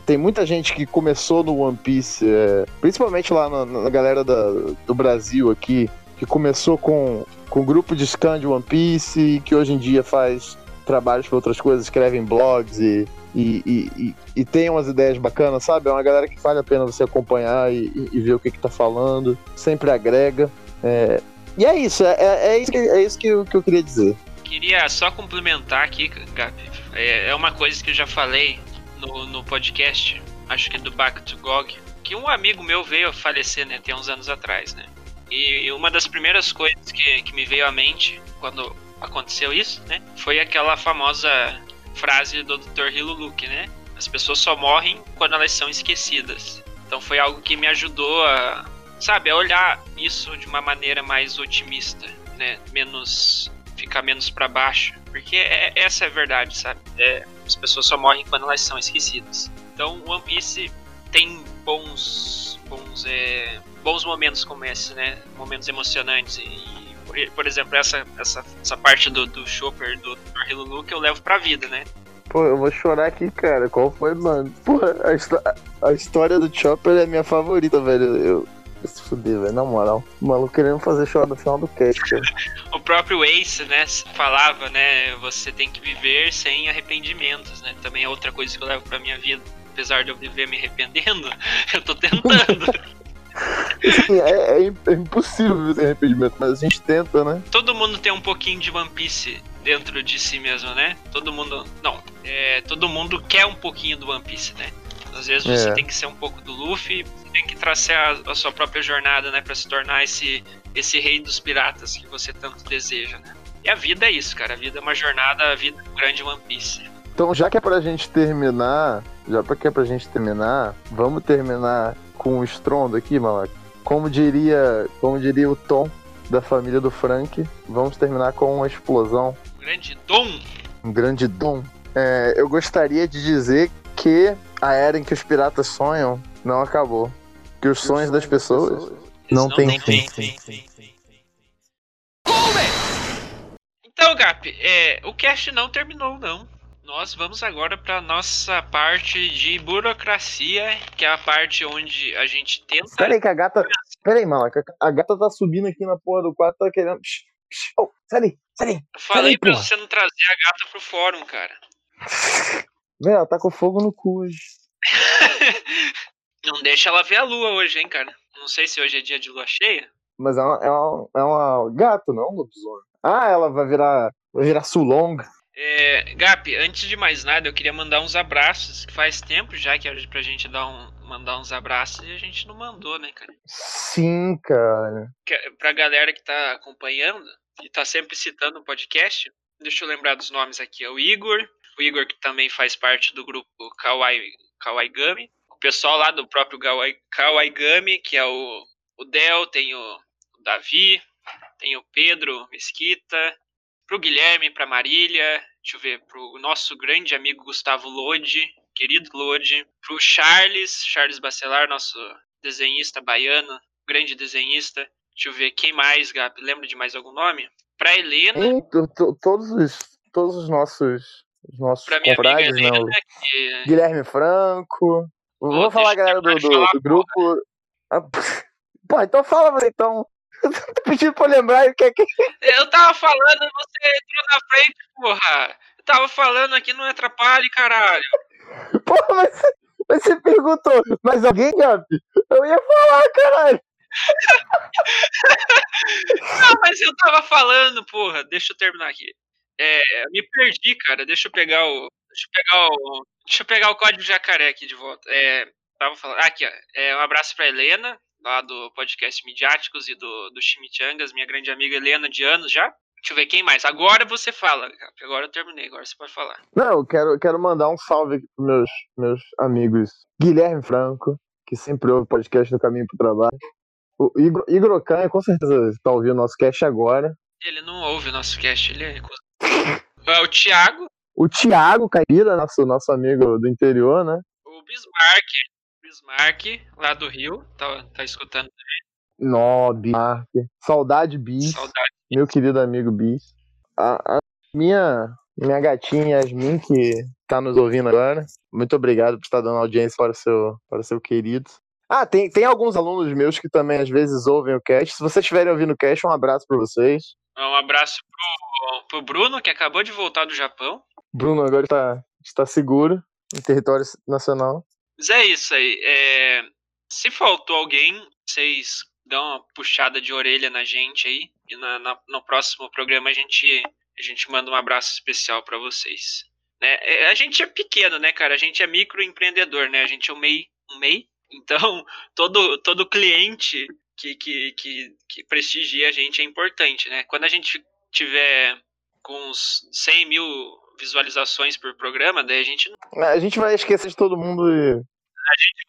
Tem muita gente que começou no One Piece, é, principalmente lá na, na galera da, do Brasil aqui, que começou com, com grupo de scan de One Piece e que hoje em dia faz trabalhos para outras coisas, escrevem blogs e, e, e, e, tem umas ideias bacanas, sabe? É uma galera que vale a pena você acompanhar e, e ver o que, que tá falando, sempre agrega. É, e é isso, é, é, é isso, que, é isso que, eu, que eu queria dizer. Queria só complementar aqui, Gabi. É, é uma coisa que eu já falei no, no podcast, acho que do Back to Gog, que um amigo meu veio a falecer, né, tem uns anos atrás, né? E uma das primeiras coisas que, que me veio à mente quando aconteceu isso, né, foi aquela famosa frase do Dr. Hiluluke, né? As pessoas só morrem quando elas são esquecidas. Então foi algo que me ajudou a, sabe, é olhar isso de uma maneira mais otimista, né? Menos. ficar menos para baixo. Porque é, essa é a verdade, sabe? É, as pessoas só morrem quando elas são esquecidas. Então, One Piece tem bons. bons, é, bons momentos como esse, né? Momentos emocionantes. E, por, exemplo, essa, essa, essa parte do, do Chopper, do, do Hilulu, que eu levo pra vida, né? Pô, eu vou chorar aqui, cara. Qual foi, mano? Porra, a, a história do Chopper é minha favorita, velho. Eu, se fuder, velho, na moral. O maluco querendo fazer chorar no final do cast, o próprio Ace, né, falava, né, você tem que viver sem arrependimentos, né? Também é outra coisa que eu levo pra minha vida. Apesar de eu viver me arrependendo, eu tô tentando. É, é, é, impossível viver sem arrependimento, mas a gente tenta, né? Todo mundo tem um pouquinho de One Piece dentro de si mesmo, né? Todo mundo. Não, é, todo mundo quer um pouquinho do One Piece, né? Às vezes você é. tem que ser um pouco do Luffy, tem que traçar a, a, sua própria jornada, né, para se tornar esse esse rei dos piratas que você tanto deseja, né? E a vida é isso, cara. A vida é uma jornada, a vida é um grande One Piece. Então, já que é pra gente terminar, já que é pra gente terminar, vamos terminar com o estrondo aqui, Malak. Como diria, como diria o Tom da família do Frank, vamos terminar com uma explosão. Um grande dom. Um grande dom. É, eu gostaria de dizer que a era em que os piratas sonham não acabou. Que os sonhos das pessoas não, têm fim. Então, Gap, é, o cast não terminou, não. Nós vamos agora para nossa parte de burocracia, que é a parte onde a gente tenta. Peraí, que a gata. Peraí, malaca. A gata tá subindo aqui na porra do quarto, tá querendo. Oh, sai aí, sai aí. Falei pra porra. você não trazer a gata pro fórum, cara. Velho, ela tá com fogo no cu hoje. Não deixa ela ver a lua hoje, hein, cara. Não sei se hoje é dia de lua cheia. Mas é uma, é uma, é uma gato, não um lobisomem. Ah, ela vai virar. Vai virar sulong. É, Gap, antes de mais nada, eu queria mandar uns abraços, que faz tempo já que era pra gente dar um, mandar uns abraços e a gente não mandou, né, cara? Sim, cara. Que- Pra galera que tá acompanhando e tá sempre citando o podcast, deixa eu lembrar dos nomes aqui. É o Igor, o Igor que também faz parte do grupo Kawaii, Kawaigami. O pessoal lá do próprio Kawaigami, que é o, o Del, tem o, Davi, tem o Pedro Mesquita, pro Guilherme, pra Marília, deixa eu ver, pro nosso grande amigo Gustavo Lodi, querido Lodi, pro Charles, Charles Bacelar, nosso desenhista baiano, grande desenhista. Deixa eu ver, quem mais, Gabi? Lembra de mais algum nome? Pra Helena, todos, os, todos os nossos, os nossos pra minha amiga confrades, Helena, não. que Guilherme Franco. Vou falar galera do, do, do grupo. Ah, Pô, então fala então. Eu tô pedindo pra lembrar e quer que. Eu tava falando, você entrou na frente, porra. Eu tava falando aqui, não atrapalhe, caralho. Porra, mas, mas você perguntou, mas alguém, Gabi? Eu ia falar, caralho. Não, mas eu tava falando, porra. Deixa eu terminar aqui. É, me perdi, cara. Deixa eu pegar o. Deixa eu pegar o. Deixa eu pegar o código jacaré aqui de volta. É, tava falando. Aqui, ó. É, um abraço pra Helena, lá do podcast Midiáticos e do, do Chimichangas, minha grande amiga Helena de anos já. Deixa eu ver quem mais. Agora você fala. Agora eu terminei, agora você pode falar. Não, eu quero, quero mandar um salve aqui pros meus, meus amigos Guilherme Franco, que sempre ouve o podcast do Caminho pro Trabalho. O Igor, Igor Ocanha, com certeza tá ouvindo o nosso cast agora. Ele não ouve o nosso cast, ele é. É o Thiago, O Thiago Caipira, nosso, nosso amigo do interior, né? o Bismarck. Bismarck, lá do Rio, tá, tá escutando. Nó, Bismarck. Saudade Bis. Saudade. meu querido amigo Bis. A, a minha, minha gatinha Yasmin, que tá nos ouvindo agora. Muito obrigado por estar dando audiência para o seu, para o seu querido. Ah, tem, tem alguns alunos meus que também às vezes ouvem o cast. Se vocês estiverem ouvindo o cast, um abraço para vocês. Um abraço pro, pro Bruno, que acabou de voltar do Japão. Bruno agora está, está seguro em território nacional. Mas é isso aí. é, se faltou alguém, vocês dão uma puxada de orelha na gente aí. E na, na- no próximo programa a gente, a gente manda um abraço especial pra vocês. Né? É, A gente é pequeno, né, cara? A gente é microempreendedor, né? A gente é um MEI. Um MEI. Então, todo, todo cliente que, que, que, que prestigia a gente é importante, né? Quando a gente tiver com uns 100 mil visualizações por programa, daí a gente A gente vai esquecer de todo mundo e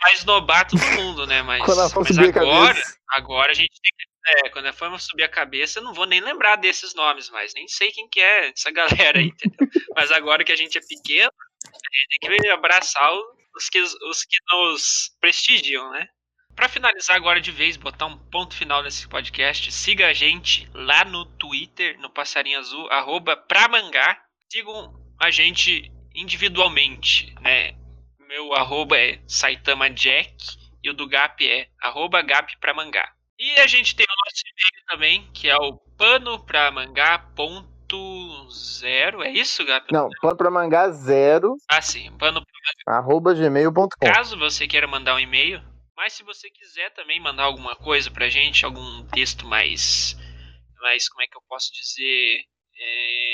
vai esnobar todo mundo, né? Mas, quando mas subir a agora, cabeça. agora a gente tem que. É, quando a forma subir a cabeça, eu não vou nem lembrar desses nomes mais. Nem sei quem que é essa galera aí, entendeu? Mas agora que a gente é pequeno, a gente tem que abraçar os que, os que nos prestigiam, né? Pra finalizar agora de vez, botar um ponto final nesse podcast, siga a gente lá no Twitter, no Passarinho Azul, arroba pra mangá. Sigam a gente individualmente, né? Meu arroba é Saitama Jack e o do Gap é arroba Gap pra mangá. E a gente tem o nosso e-mail também, que é o pano pra mangá ponto zero. É isso, Gap? Não, plano pra mangá zero, Ah, sim. Pano arroba gmail.com. caso você queira mandar um e-mail, mas se você quiser também mandar alguma coisa pra gente, algum texto mais, mais como é que eu posso dizer, é,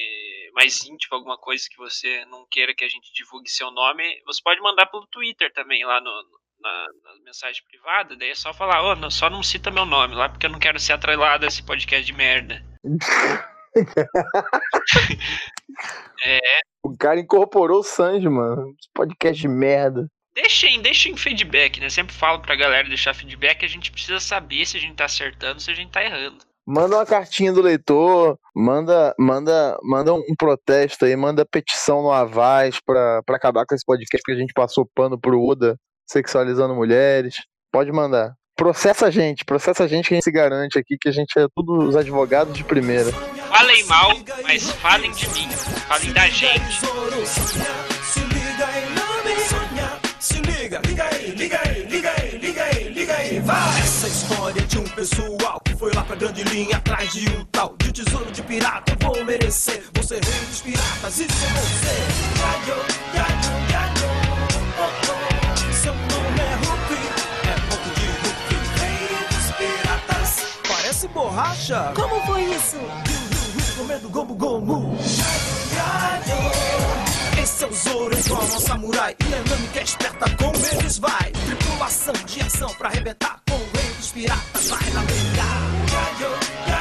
mais íntimo, alguma coisa que você não queira que a gente divulgue seu nome, você pode mandar pelo Twitter também, lá no, na, na mensagem privada, daí é só falar, ô, não, só não cita meu nome lá, porque eu não quero ser atrelado a esse podcast de merda. O cara incorporou o Sanji, mano. Esse podcast de merda. Deixem, deixem feedback, né? Sempre falo pra galera deixar feedback, a gente precisa saber se a gente tá acertando, se a gente tá errando. Manda uma cartinha do leitor, manda, manda, manda um protesto aí, manda petição no Avaz pra, pra acabar com esse podcast que a gente passou pano pro Oda sexualizando mulheres. Pode mandar. Processa a gente, processa a gente que a gente se garante aqui que a gente é todos os advogados de primeira. Falem mal, mas falem de mim. Falem da gente. Se liga aí. Se liga, liga aí, liga aí, liga aí, liga aí, liga aí, vai. Essa história pessoal que foi lá pra grande linha atrás de um tal de tesouro de pirata. Eu vou merecer, vou ser rei dos piratas, isso vou ser. Yayo, yayo, yayo, oh, oh. Seu nome é Rupi, é ponto de Rupi, rei dos piratas. Parece borracha. Como foi isso? Comendo gomu gomu Yayo, yayo. Esse é o Zoro igual ao samurai E a Nami que é esperta com eles vai Tripula situação de ação pra arrebentar com respirar, vas a bailar, venga, ya yo, ya